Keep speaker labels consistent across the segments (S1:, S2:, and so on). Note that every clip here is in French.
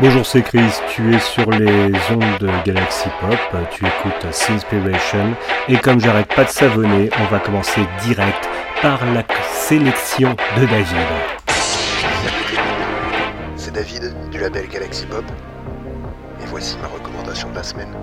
S1: Bonjour, c'est Chris, tu es sur les ondes de Galaxy Pop, tu écoutes Sinspiration. Et comme j'arrête pas de savonner, on va commencer direct par la sélection de David.
S2: C'est David du label Galaxy Pop. Et voici ma recommandation de la semaine.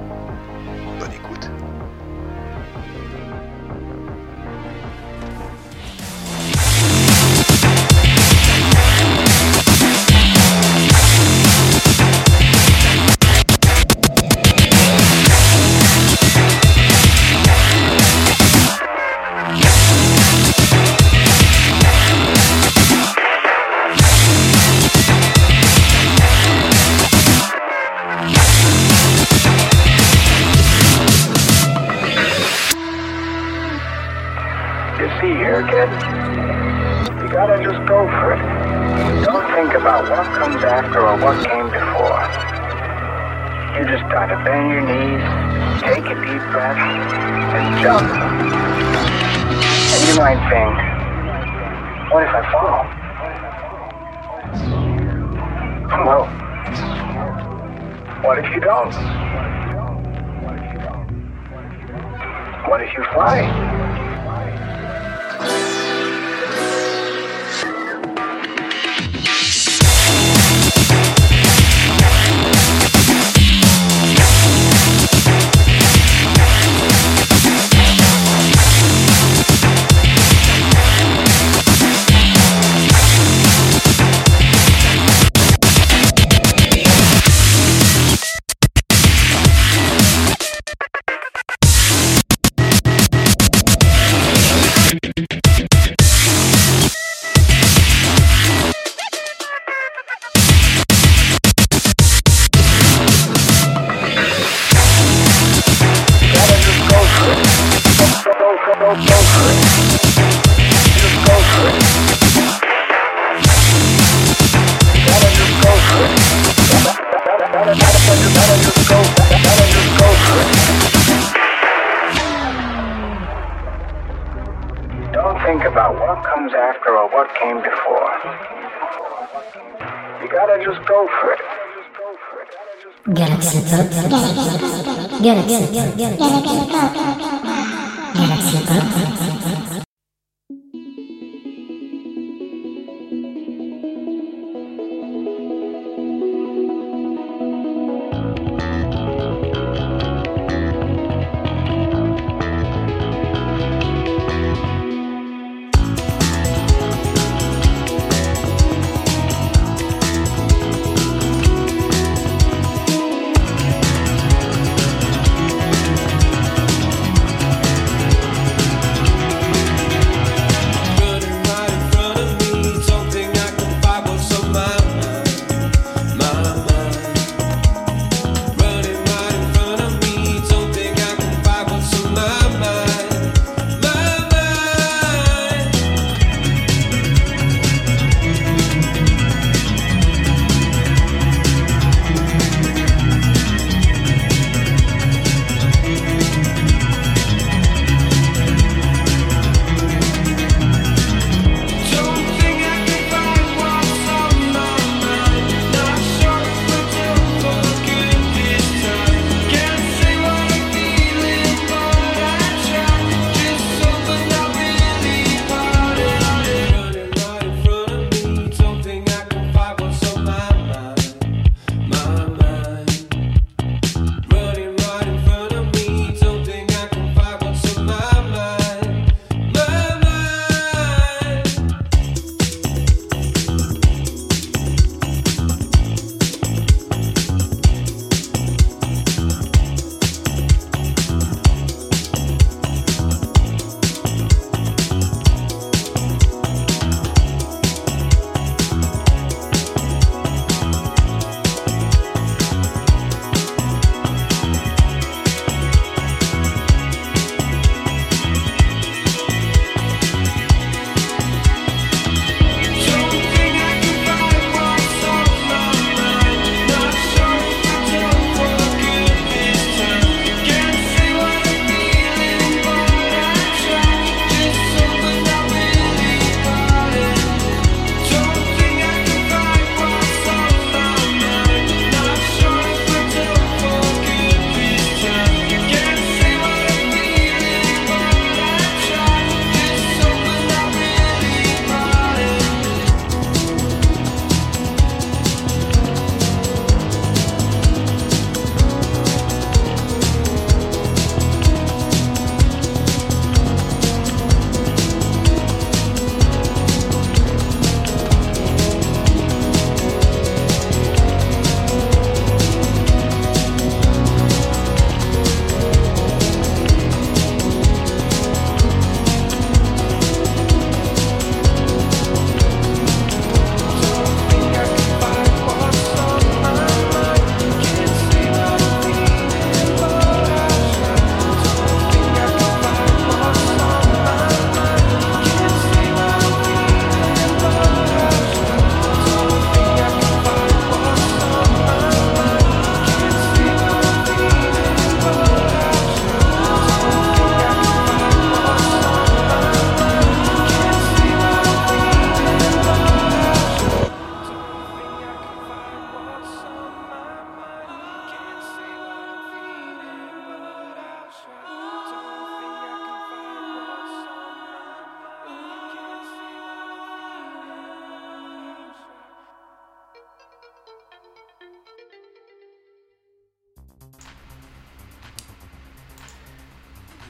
S2: Thank
S3: you.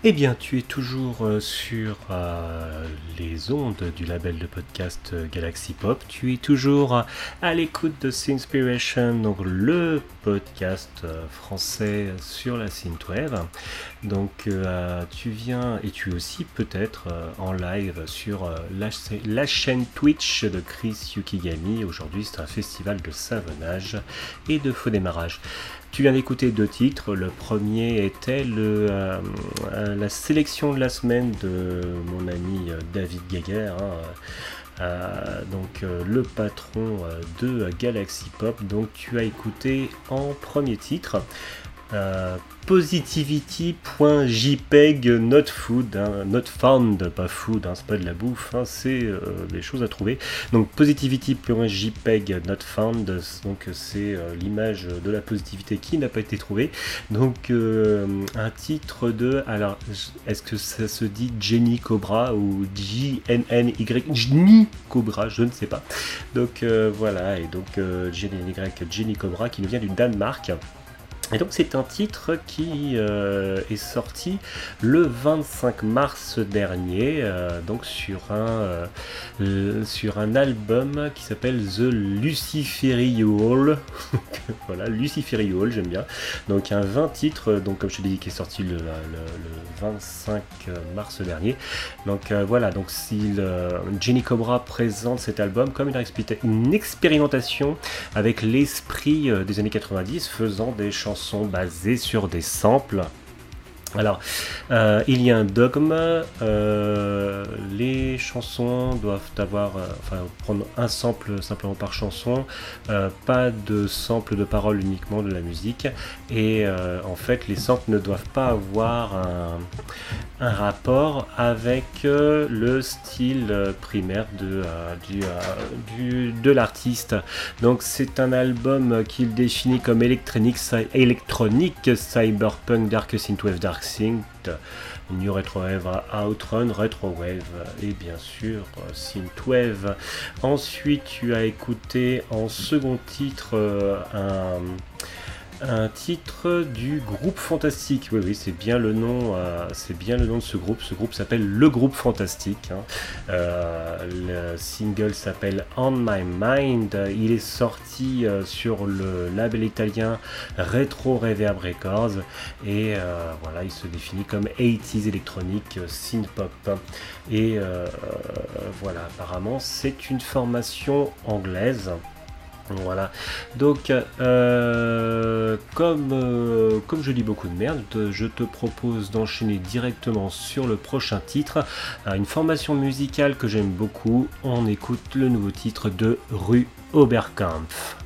S1: Eh bien, tu es toujours euh, sur euh, les ondes du label de podcast euh, Galaxy Pop. Tu es toujours à l'écoute de Sinspiration, donc le podcast français sur la synthwave. Donc, tu viens et tu es aussi peut-être en live sur la, la, chaîne Twitch de Chris Yukigami. Aujourd'hui, c'est un festival de savonnage et de faux démarrage. Tu viens d'écouter deux titres. Le premier était euh, euh, la sélection de la semaine de mon ami euh, David Gaguer. Hein, donc le patron de Galaxy Pop. Donc tu as écouté en premier titre positivity.jpeg not food, hein, not found, pas food, hein, c'est pas de la bouffe, hein, c'est euh, des choses à trouver. Donc positivity.jpeg not found, donc c'est euh, l'image de la positivité qui n'a pas été trouvée. Donc euh, un titre de, alors est-ce que ça se dit Jenny Cobra ou J-N-N-Y Jenny Cobra, je ne sais pas. Donc voilà, et donc Jenny Cobra qui nous vient du Danemark. Et donc c'est un titre qui euh, est sorti le 25 mars dernier, euh, donc sur un, euh, sur un album qui s'appelle The Luciferiol. voilà, Luciferiol, j'aime bien. Donc un 20 titres, donc comme je te dit, qui est sorti le, 25 mars dernier. Donc voilà, donc si Jenny Cobra présente cet album comme une, une expérimentation avec l'esprit des années 90, faisant des chansons sont basés sur des samples. Alors, euh, il y a un dogme, euh, les chansons doivent avoir, euh, enfin, prendre un sample simplement par chanson, pas de sample de paroles uniquement de la musique, et en fait, les samples ne doivent pas avoir un, rapport avec le style primaire de, du, de l'artiste. Donc, c'est un album qu'il définit comme électronique, cyberpunk, dark synthwave, dark Synth, New Retrowave Outrun, Retrowave et bien sûr Synthwave. Ensuite, tu as écouté en second titre euh, un un titre du groupe Fantastique. Oui, oui, c'est bien le nom, euh, c'est bien le nom de ce groupe. Ce groupe s'appelle le groupe Fantastique. Hein. Euh, le single s'appelle On My Mind. Il est sorti euh, sur le label italien Retro Reverb Records et voilà, il se définit comme 80s électronique synth. Et voilà, apparemment, c'est une formation anglaise. Voilà. Donc, euh, comme, euh, comme je dis beaucoup de merde, je te propose d'enchaîner directement sur le prochain titre. Une formation musicale que j'aime beaucoup. On écoute le nouveau titre de Rue Oberkampf.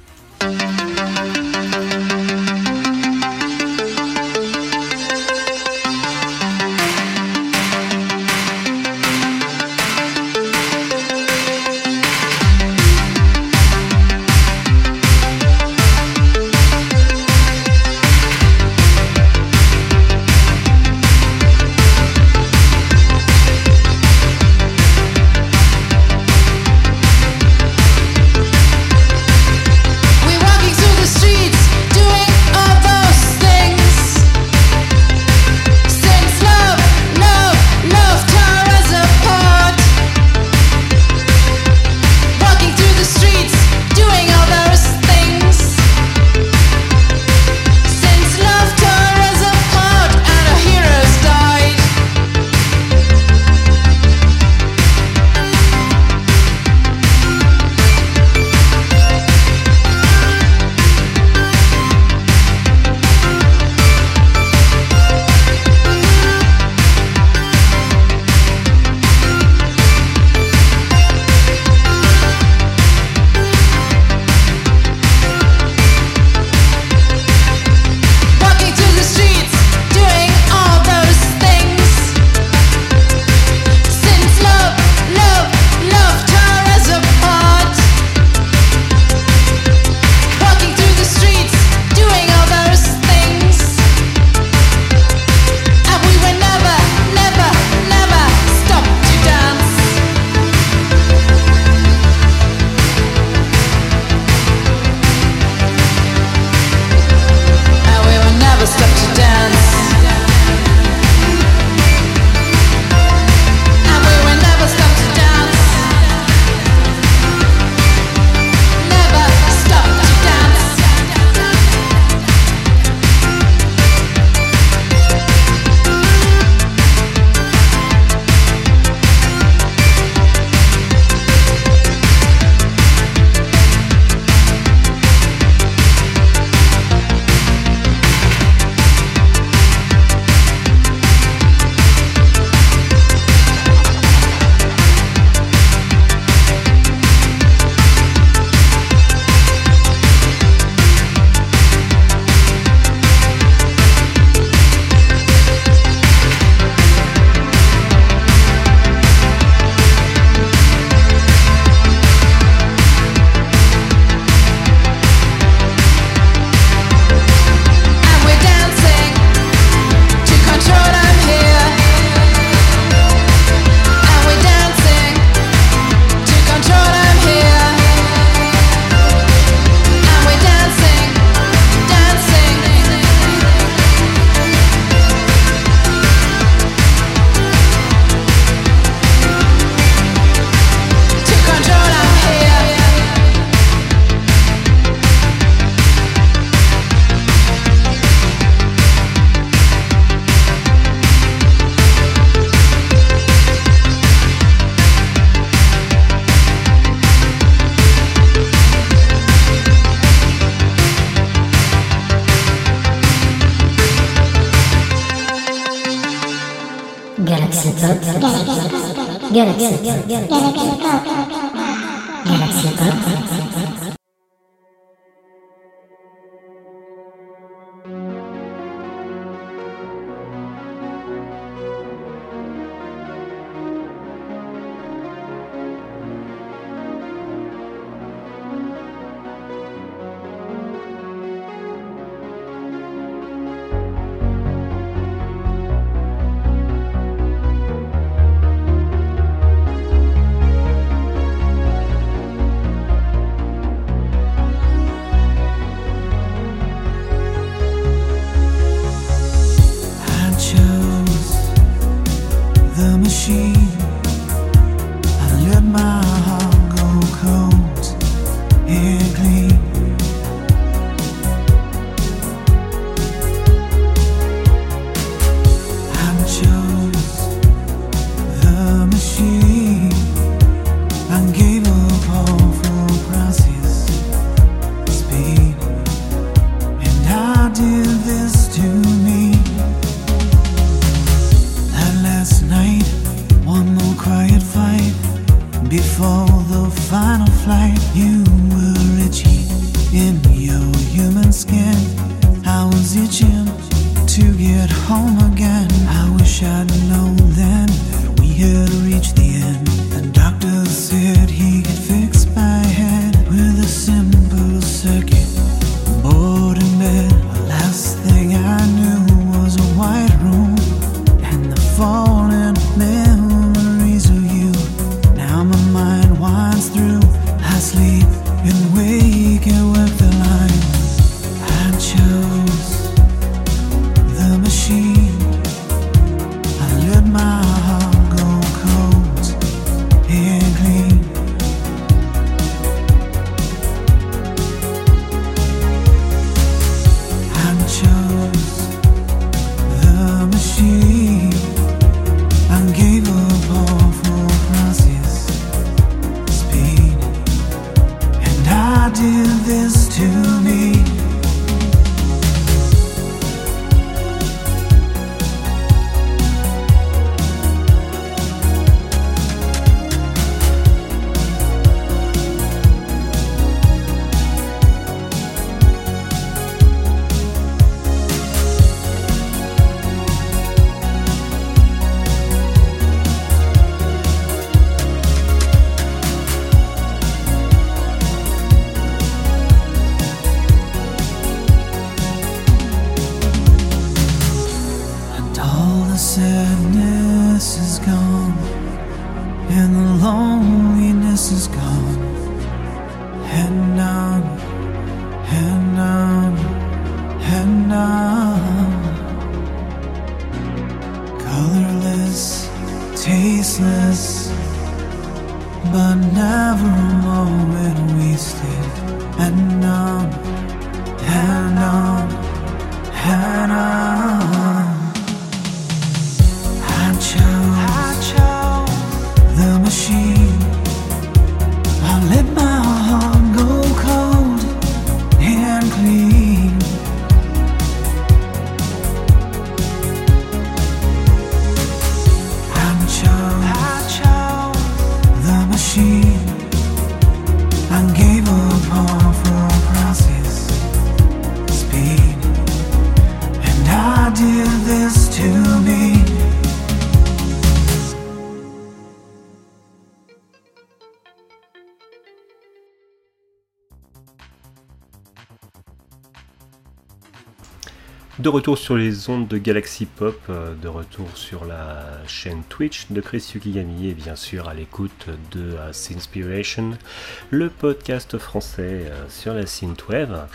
S4: Pop, Galaxy Pop, Galaxy Pop.
S5: I
S1: retour sur les ondes de Galaxy Pop, euh, de retour sur la chaîne Twitch de Chris Yukigami et bien sûr à l'écoute de euh, Sinspiration, le podcast français euh, sur la synthwave.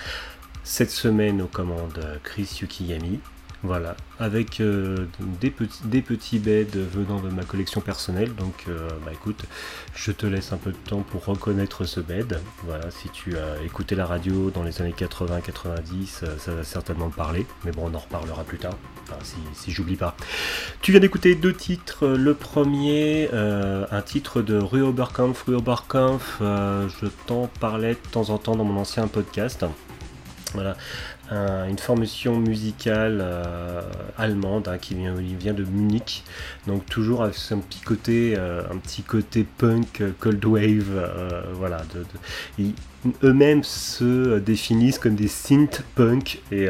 S1: Cette semaine aux commandes Chris Yukigami, voilà, avec euh, des, petits, des petits beds venant de ma collection personnelle. Donc, euh, bah écoute, je te laisse un peu de temps pour reconnaître ce bed. Voilà, si tu as écouté la radio dans les années 80-90, euh, ça va certainement parler. Mais bon, on en reparlera plus tard, enfin, si, j'oublie pas. Tu viens d'écouter deux titres. Le premier, euh, un titre de Rue Oberkampf. Rue Oberkampf, je t'en parlais de temps en temps dans mon ancien podcast. Voilà. Une formation musicale allemande hein, qui vient, de Munich. Donc toujours avec un petit côté, un petit côté punk, cold wave, voilà. De, eux-mêmes se définissent comme des synth punk et,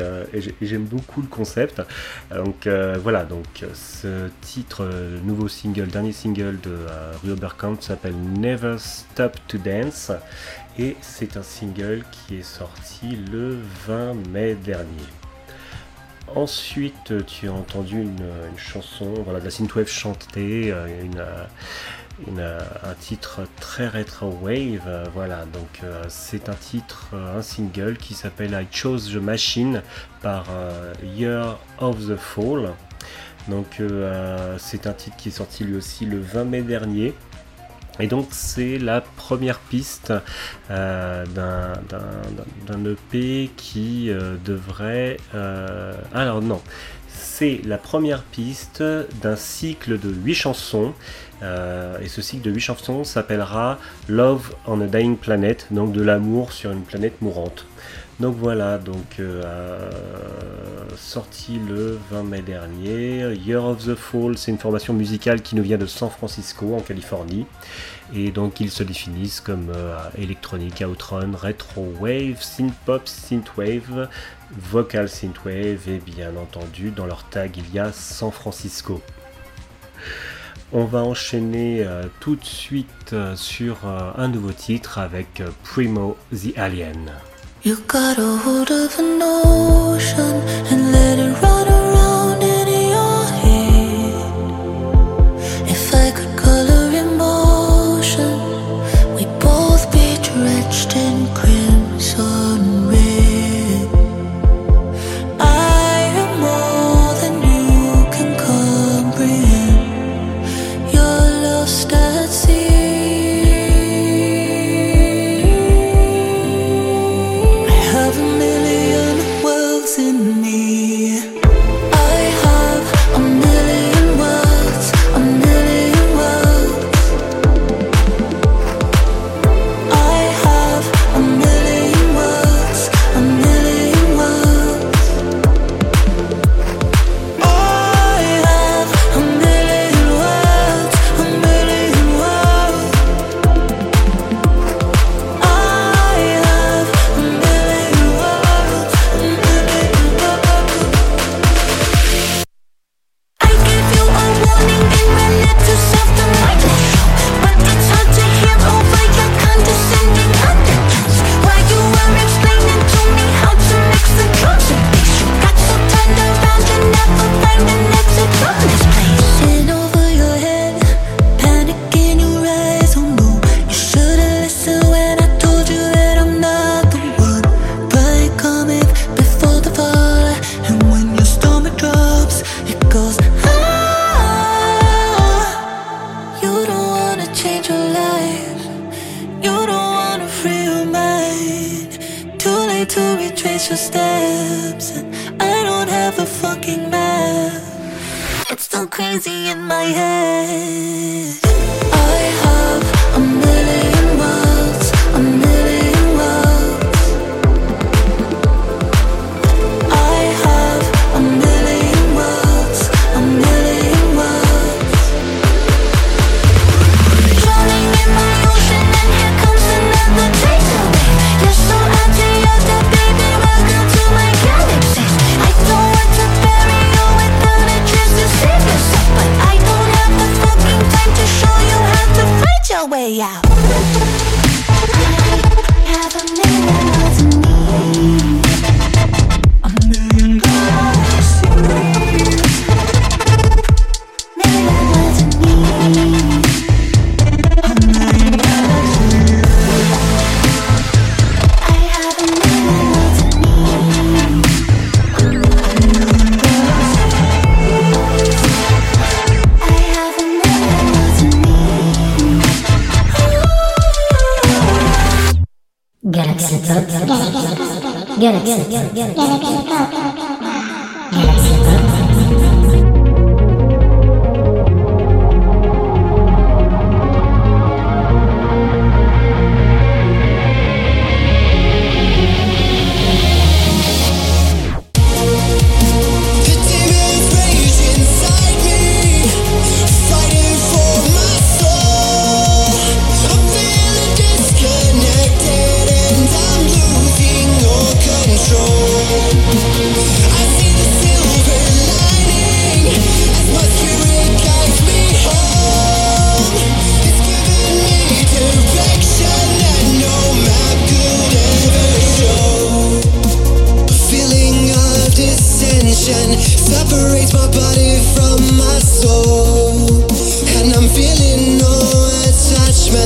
S1: j'aime beaucoup le concept. Donc voilà, donc ce titre, nouveau single, dernier single de Berkamp s'appelle Never Stop to Dance et c'est un single qui est sorti le 20 mai dernier. Ensuite, tu as entendu une, chanson, voilà, de la synthwave chantée, euh, un titre très retro wave, voilà. Donc euh, c'est un titre, euh, un single qui s'appelle I Chose the Machine par Year of the Fall. Donc c'est un titre qui est sorti lui aussi le 20 mai dernier. Et donc c'est la première piste euh, d'un EP qui euh, devrait... Euh, alors non, c'est la première piste d'un cycle de 8 chansons. et ce cycle de 8 chansons s'appellera Love on a Dying Planet, donc de l'amour sur une planète mourante. Donc voilà, donc euh, sorti le 20 mai dernier. Year of the Fall, c'est une formation musicale qui nous vient de San Francisco en Californie. Et donc ils se définissent comme euh, électronique, outrun, retro wave, synth pop, synth wave, vocal synth wave et bien entendu dans leur tag il y a San Francisco. On va enchaîner euh, tout de suite sur un nouveau titre avec Primo the Alien.
S6: You got a hold of an ocean and let it run way out. Have a
S4: Galaxy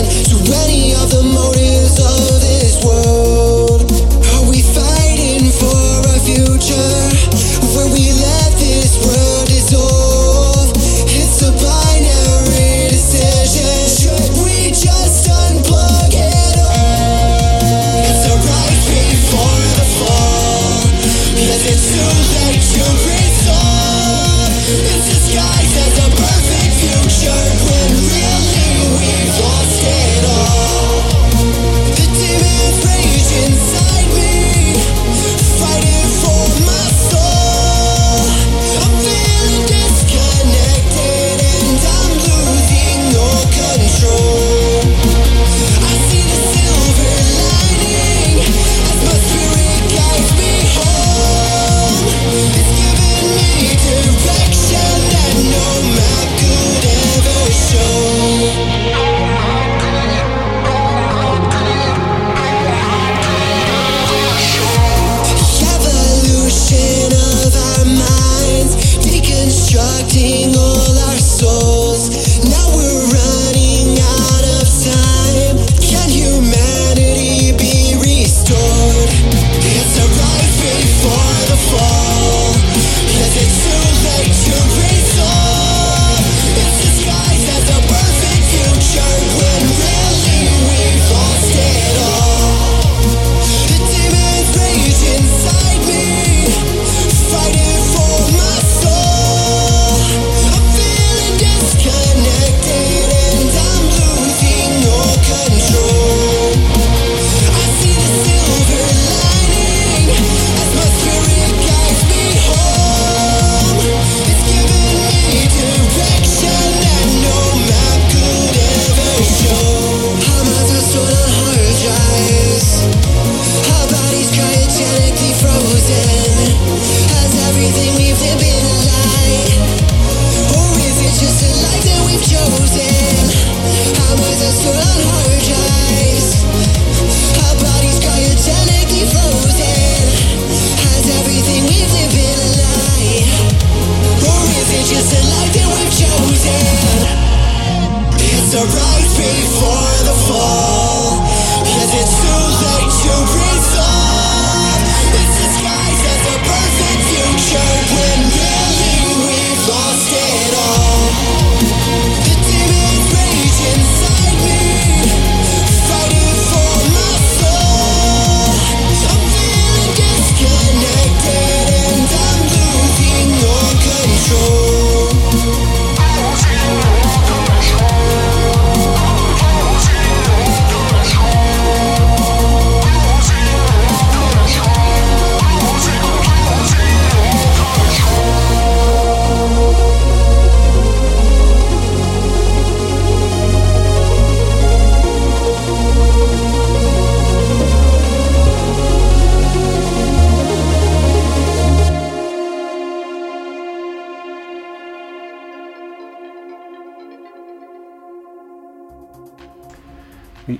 S1: good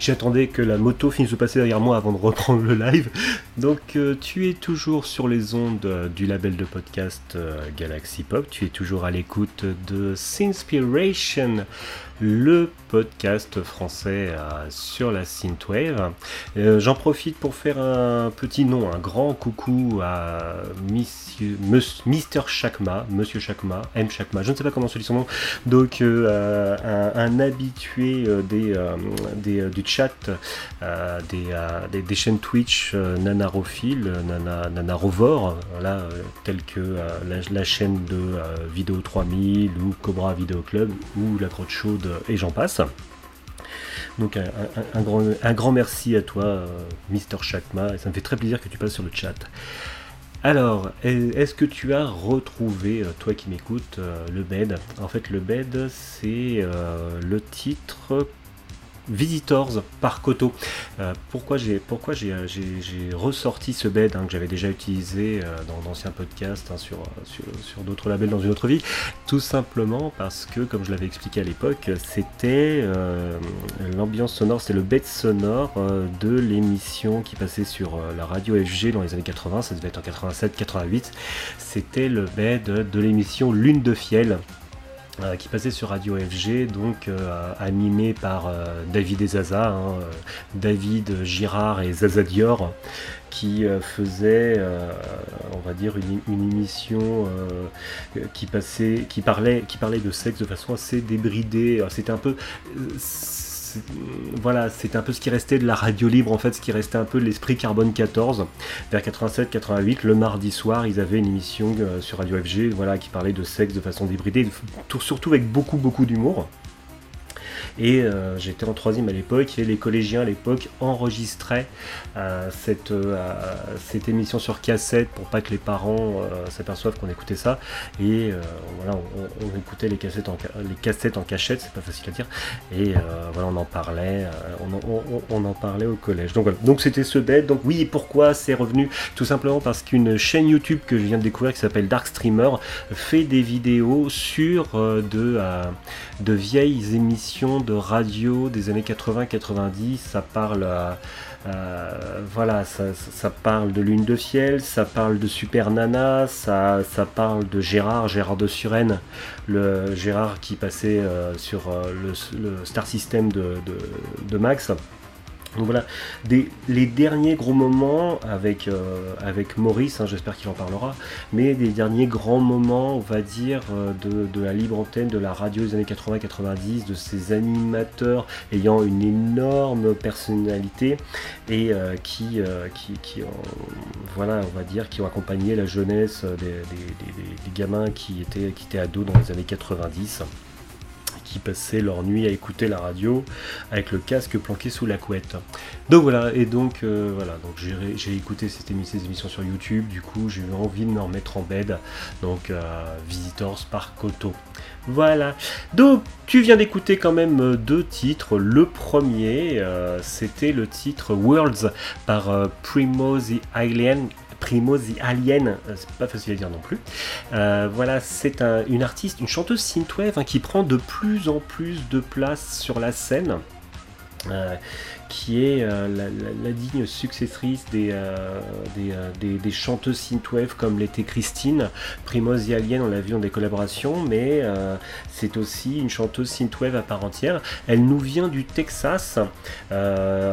S1: J'attendais que la moto finisse de passer derrière moi avant de reprendre le live. Donc euh, tu es toujours sur les ondes euh, du label de podcast euh, Galaxy Pop. Tu es toujours à l'écoute de Sinspiration, le podcast français euh, sur la synthwave. Euh, J'en profite pour faire un petit nom, un grand coucou à Monsieur, Mister Chakma, Monsieur Chakma, M Chakma, je ne sais pas comment se dit son nom. Donc euh, un, habitué des, des, du chat des, des, chaînes Twitch Nanarophile, Nana, Nanarovor, voilà, euh, telles que la, la chaîne de Vidéo 3000 ou Cobra Vidéo Club ou La Crotte Chaude et j'en passe. Donc un, grand, merci à toi, euh, Mister Chakma, et ça me fait très plaisir que tu passes sur le chat. Alors, est- est-ce que tu as retrouvé, euh, toi qui m'écoutes, euh, le bed? En fait, le bed, c'est le titre Visitors par Koto. Euh, pourquoi euh, j'ai- ressorti ce bed hein, que j'avais déjà utilisé euh, dans d'anciens podcasts hein, sur, d'autres labels dans une autre vie? Tout simplement parce que, comme je l'avais expliqué à l'époque, c'était l'ambiance sonore, c'est le bed sonore de l'émission qui passait sur la radio FG dans les années 80, ça devait être en 87-88. C'était le bed de l'émission Lune de Fiel euh, qui passait sur Radio FG, donc euh, animé par euh, David et Zaza, hein, David Girard et Zaza Dior, qui faisait, on va dire, une, émission qui parlait, qui parlait de sexe de façon assez débridée. C'était un peu, euh, c'est- voilà, c'était un peu ce qui restait de la radio libre, en fait, ce qui restait un peu de l'esprit Carbone 14. Vers 87-88, le mardi soir, ils avaient une émission euh, sur Radio FG, voilà, qui parlait de sexe de façon débridée, tout- surtout avec beaucoup, beaucoup d'humour. Et euh, j'étais en troisième à l'époque et les collégiens à l'époque enregistraient euh, cette, euh, cette émission sur cassette pour pas que les parents euh, s'aperçoivent qu'on écoutait ça. Et euh, voilà, on, on écoutait les cassettes en, les cassettes en cachette, c'est pas facile à dire. Et euh, voilà, on en parlait, euh, on, en- on- on en parlait au collège. Donc voilà, donc c'était ce bête. Donc oui, pourquoi c'est revenu? Tout simplement parce qu'une chaîne YouTube que je viens de découvrir qui s'appelle Dark Streamer fait des vidéos sur euh, de, euh, de vieilles émissions de radio des années 80-90. Ça parle, voilà, ça, parle de Lune de Fiel, ça parle de Super Nana, ça, parle de Gérard, Gérard de Suresnes, le Gérard qui passait euh, sur euh, le, Star System de Max. Donc voilà, les derniers gros moments avec, euh, Maurice, hein, j'espère qu'il en parlera, mais des derniers grands moments, on va dire, euh, de, la libre antenne, de la radio des années 80-90, de ces animateurs ayant une énorme personnalité et qui, ont, accompagné la jeunesse des gamins qui étaient, qui étaient ados dans les années 90 passaient leur nuit à écouter la radio avec le casque planqué sous la couette. Donc voilà, et donc euh, voilà, donc j'ai écouté cette émi- ces émissions sur YouTube, du coup j'ai eu envie de me remettre en bed, donc Visitors par Koto. Voilà, donc tu viens d'écouter quand même euh, deux titres. Le premier, euh, c'était le titre Worlds par Primo the Alien. Primo Alien, euh, c'est pas facile à dire non plus. Euh, voilà, c'est un- une artiste, une chanteuse synthwave hein, qui prend de plus en plus de place sur la scène. Euh, qui est euh, la, digne successrice des, euh, euh, des- des chanteuses synthwave comme l'était Christine. Primoz et Alien, on l'a vu dans des collaborations, mais c'est aussi une chanteuse synthwave à part entière. Elle nous vient du Texas.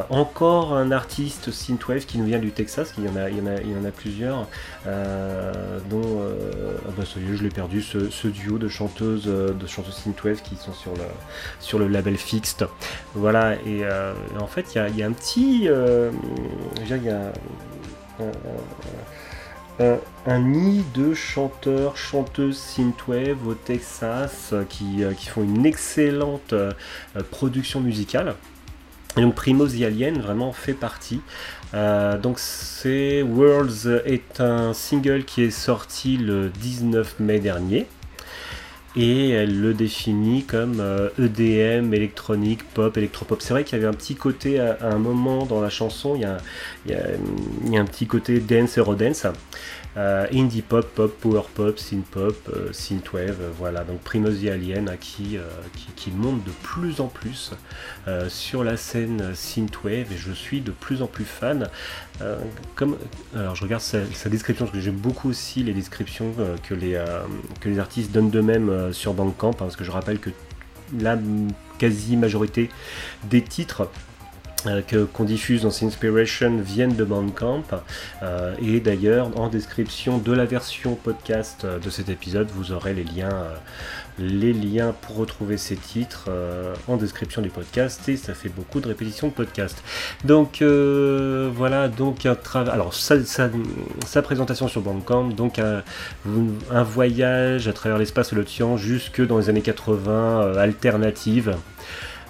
S1: Encore un artiste synthwave qui nous vient du Texas, il y en a, il y en a, plusieurs, dont je l'ai perdu, ce, duo de chanteuses, de chanteuses synthwave qui sont sur le, sur le label Fixed. Voilà, et, et en fait, il y a un petit, euh, il y un, nid de chanteurs, chanteuses synthwave au Texas euh, qui, font une excellente euh, production musicale. Et donc Primo the Alien vraiment fait partie. Donc c'est Worlds est un single qui est sorti le 19 mai dernier. Et elle le définit comme euh, EDM, électronique, pop, électropop. C'est vrai qu'il y avait un petit côté à, à un moment dans la chanson, il y a un petit côté dance, eurodance. Euh, indie pop, pop, power pop, synth pop, euh, synthwave, euh, voilà. Donc Primoz the Alien qui, euh, qui, qui monte de plus en plus sur la scène synthwave et je suis de plus en plus fan. Comme, alors je regarde sa, description parce que j'aime beaucoup aussi les descriptions que, les, que les artistes donnent d'eux-mêmes sur Bandcamp hein, parce que je rappelle que la quasi majorité des titres euh, qu'on diffuse dans Inspiration viennent de Bandcamp. Euh, et d'ailleurs en description de la version podcast euh, de cet épisode vous aurez les liens euh, les liens pour retrouver ces titres euh, en description du podcast. Et ça fait beaucoup de répétitions de podcast. Donc euh, voilà donc un alors sa, sa- sa présentation sur Bandcamp donc un, un voyage à travers l'espace et l'océan jusque dans les années 80 euh, alternative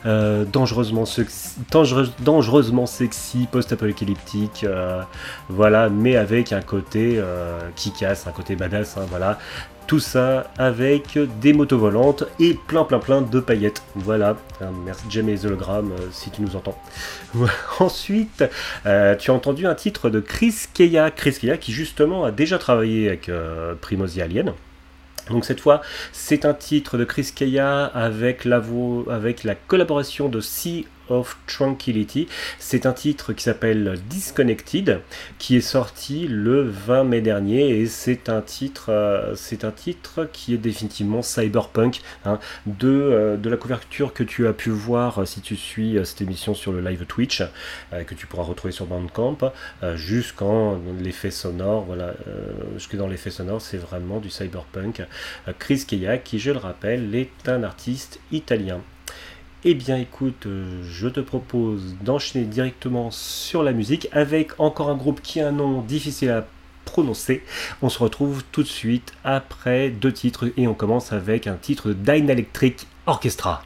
S1: euh, dangereusement, sexy, post-apocalyptique, euh, voilà, mais avec un côté euh, qui casse, un côté badass, hein, voilà. Tout ça avec des motos volantes et plein plein plein de paillettes. Voilà, Hein, merci Jamie euh, si tu nous entends. Ensuite, euh, tu as entendu un titre de Chris Keya, Chris Keya qui justement a déjà travaillé avec euh, Primoz Alien. Donc cette fois, c'est un titre de Chris Keya avec la, vo- avec la collaboration de Sea of Tranquility. C'est un titre qui s'appelle Disconnected, qui est sorti le 20 mai dernier et c'est un titre, euh, c'est un titre qui est définitivement cyberpunk. hein, de, euh, de la couverture que tu as pu voir euh, si tu suis cette émission sur le live Twitch, que tu pourras retrouver sur Bandcamp, jusqu'en l'effet sonore, voilà, jusque dans l'effet sonore, c'est vraiment du cyberpunk. Chris Keya, qui je le rappelle, est un artiste italien. Eh bien écoute, euh, je te propose d'enchaîner directement sur la musique avec encore un groupe qui a un nom difficile à prononcer. On se retrouve tout de suite après deux titres et on commence avec un titre de Dyne Electric Orchestra.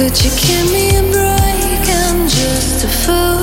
S6: Could you give me a break? I'm just a fool.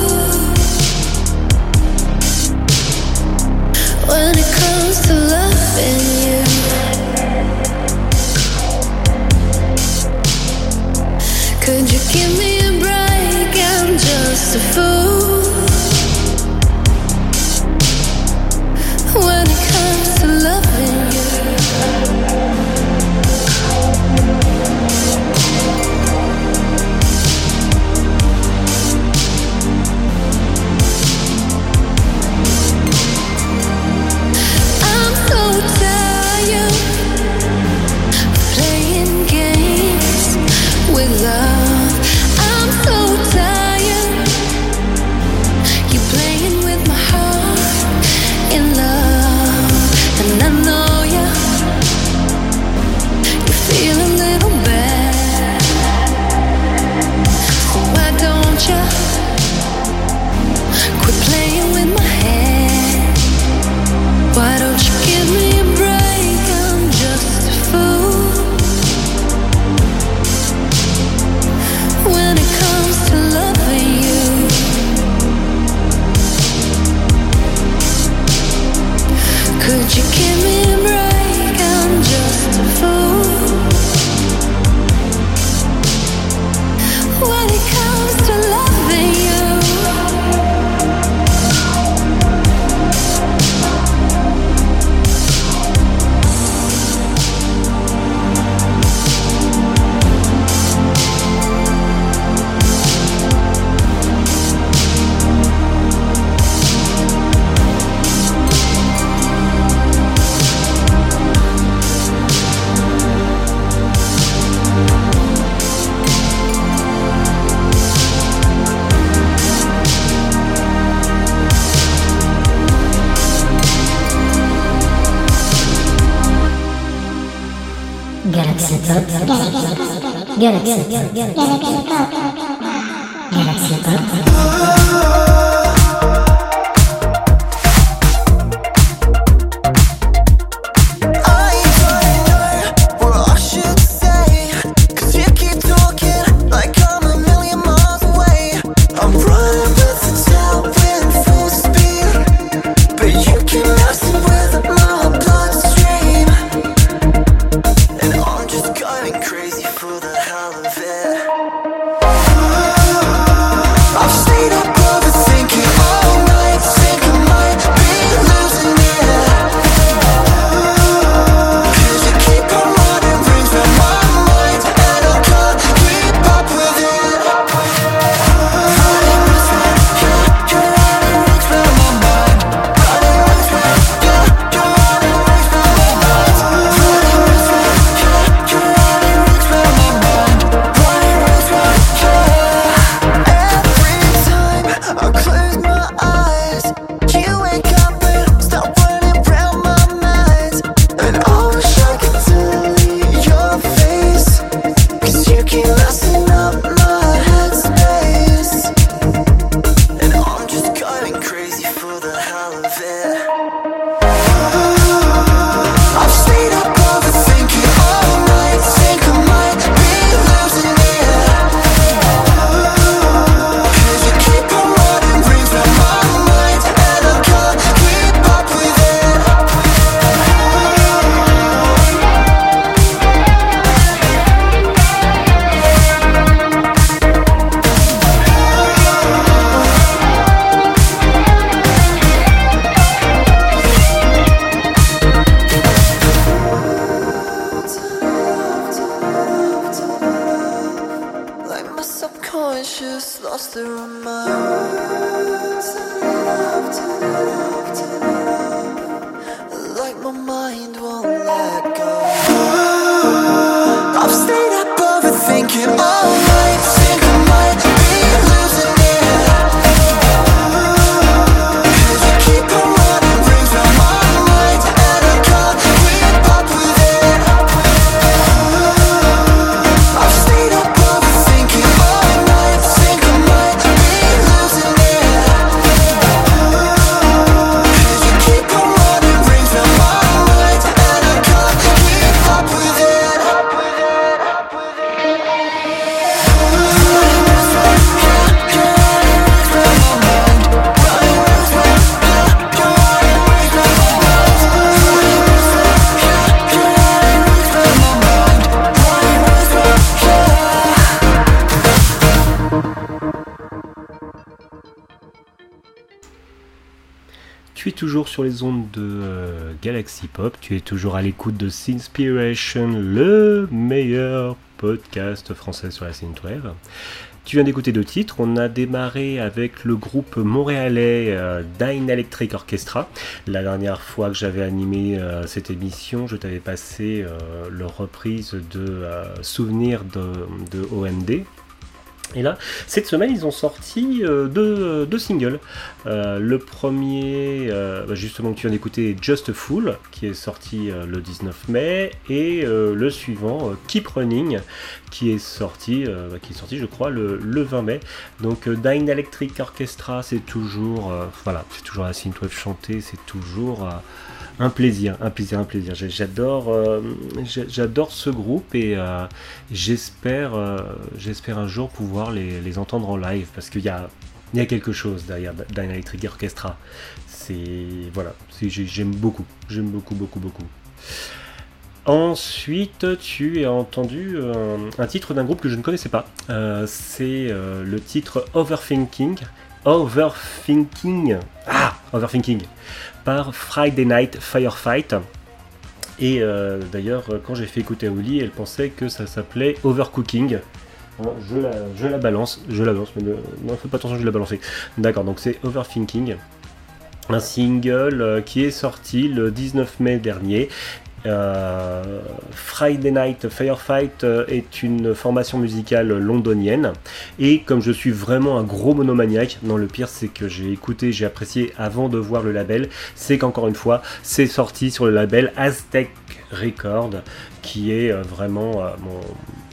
S6: making love.
S1: De euh, Galaxy Pop, tu es toujours à l'écoute de Sinspiration, le meilleur podcast français sur la scène. Tu viens d'écouter deux titres. On a démarré avec le groupe montréalais euh, Dine Electric Orchestra. La dernière fois que j'avais animé euh, cette émission, je t'avais passé euh, leur reprise de Souvenirs de, de OMD. Et là, cette semaine, ils ont sorti euh, deux, deux singles. Euh, le premier, euh, bah, justement, que tu viens d'écouter, Just a Fool, qui est sorti euh, le 19 mai, et euh, le suivant, euh, Keep Running, qui est sorti, euh, qui est sorti, je crois, le, le 20 mai. Donc, euh, Dine Electric Orchestra, c'est toujours, euh, voilà, c'est toujours la synthwave chantée, c'est toujours euh, un plaisir, un plaisir, un plaisir. J'adore, euh, j'adore ce groupe et euh, j'espère, euh, j'espère un jour pouvoir les, entendre en live parce qu'il y a, il y a quelque chose derrière Dine Electric Orchestra. C'est voilà, j'aime beaucoup, j'aime beaucoup, beaucoup, beaucoup. Ensuite, tu as entendu euh, un titre d'un groupe que je ne connaissais pas. C'est le titre Overthinking. Overthinking. Ah, Overthinking. Par Friday Night Firefight. Et euh, d'ailleurs, quand j'ai fait écouter à Oli, elle pensait que ça s'appelait Overcooking. Hein, Je la, balance, je la balance, mais ne, non, fais pas attention, je la balancer. D'accord, donc c'est Overthinking. Un single euh, qui est sorti le 19 mai dernier Euh, Friday Night Firefight euh, est une formation musicale londonienne. Et comme je suis vraiment un gros monomaniaque, non le pire c'est que j'ai écouté, j'ai apprécié avant de voir le label, c'est qu'encore une fois c'est sorti sur le label Aztec Record qui est euh, vraiment mon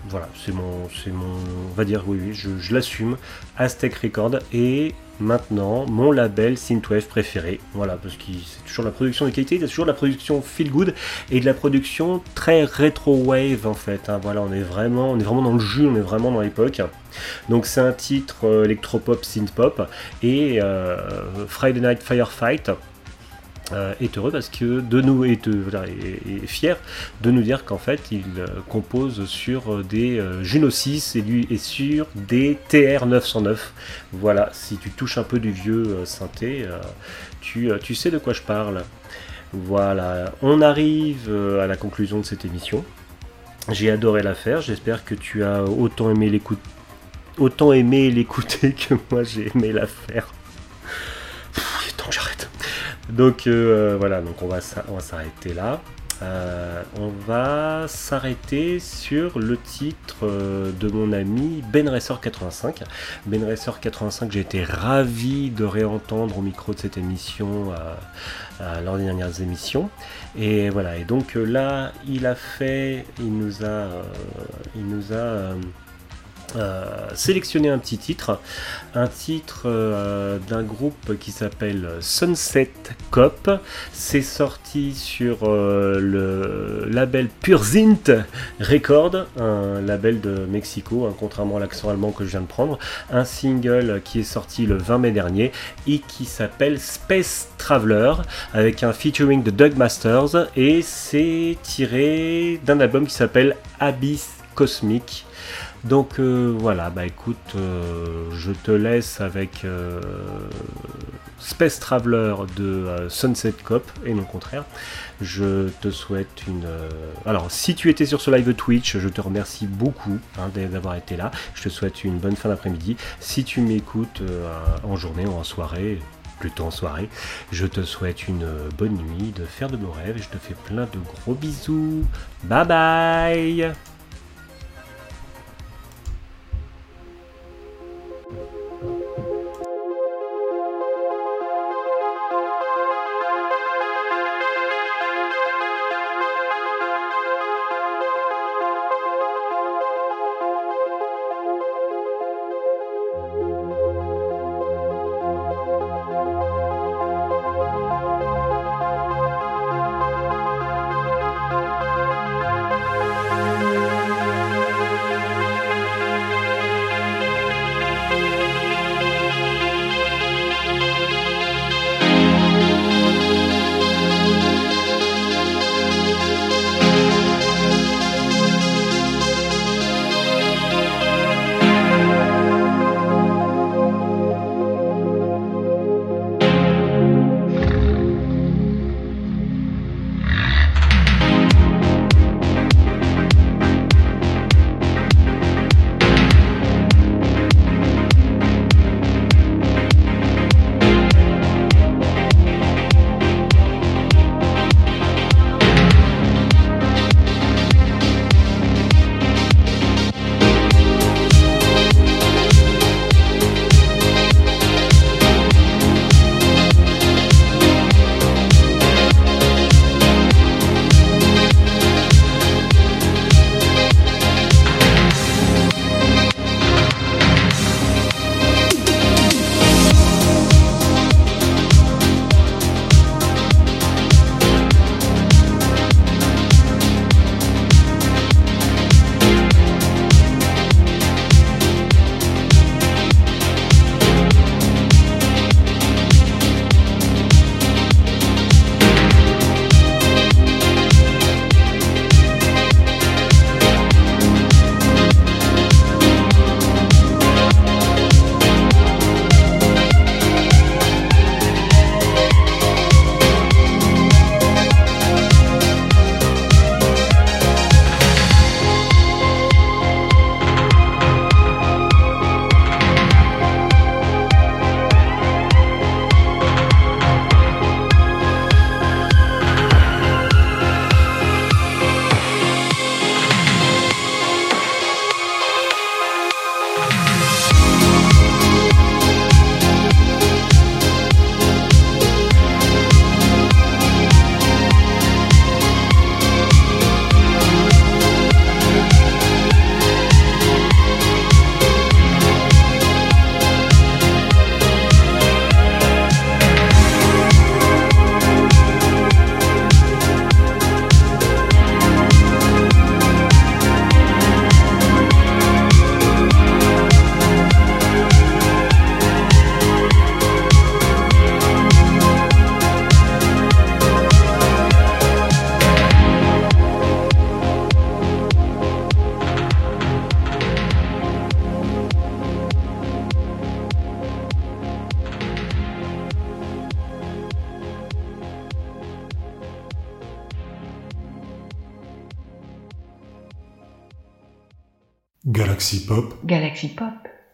S1: voilà c'est mon c'est mon on va dire oui, oui je, je l'assume Aztec Record et maintenant mon label synthwave préféré. Voilà parce que c'est toujours la production de qualité c'est toujours la production feel good et de la production très rétro wave en fait hein. voilà on est vraiment on est vraiment dans le jus on est vraiment dans l'époque. Donc c'est un titre euh, électropop synth pop et euh, Friday Night Firefight est heureux parce que de nous est, euh, est- fier de nous dire qu'en fait il euh, compose sur euh, des euh, Juno 6 et, sur des TR 909 voilà si tu touches un peu du vieux euh, synthé euh, tu, euh, sais de quoi je parle. Voilà on arrive euh, à la conclusion de cette émission. J'ai adoré la faire j'espère que tu as autant aimé l'écouter que moi j'ai aimé la faire. J'arrête donc euh, voilà, donc on va s'arrêter là. Euh, on va s'arrêter sur le titre euh, de mon ami Ben Racer 85. Ben Racer 85, j'ai été ravi de réentendre au micro de cette émission euh, lors des dernières émissions. Et voilà, et donc euh, là, il a fait, il nous a, euh, il nous a euh, sélectionné un petit titre, un titre euh, d'un groupe qui s'appelle Sunset Cop. C'est sorti sur euh, le label Pure Zint Record, un label de Mexico, hein, contrairement à l'accent allemand que je viens de prendre. Un single qui est sorti le 20 mai dernier et qui s'appelle Space Traveler avec un featuring de Doug Masters et c'est tiré d'un album qui s'appelle Abyss Cosmic. Donc euh, voilà, bah écoute, euh, je te laisse avec euh, Space Traveler de Sunset Cop et non contraire. Je te souhaite une. Alors, si tu étais sur ce live Twitch, je te remercie beaucoup hein, d'a- d'avoir été là. Je te souhaite une bonne fin d'après-midi. Si tu m'écoutes en journée ou en soirée, plutôt en soirée, je te souhaite une bonne nuit, de faire de beaux rêves je te fais plein de gros bisous. Bye bye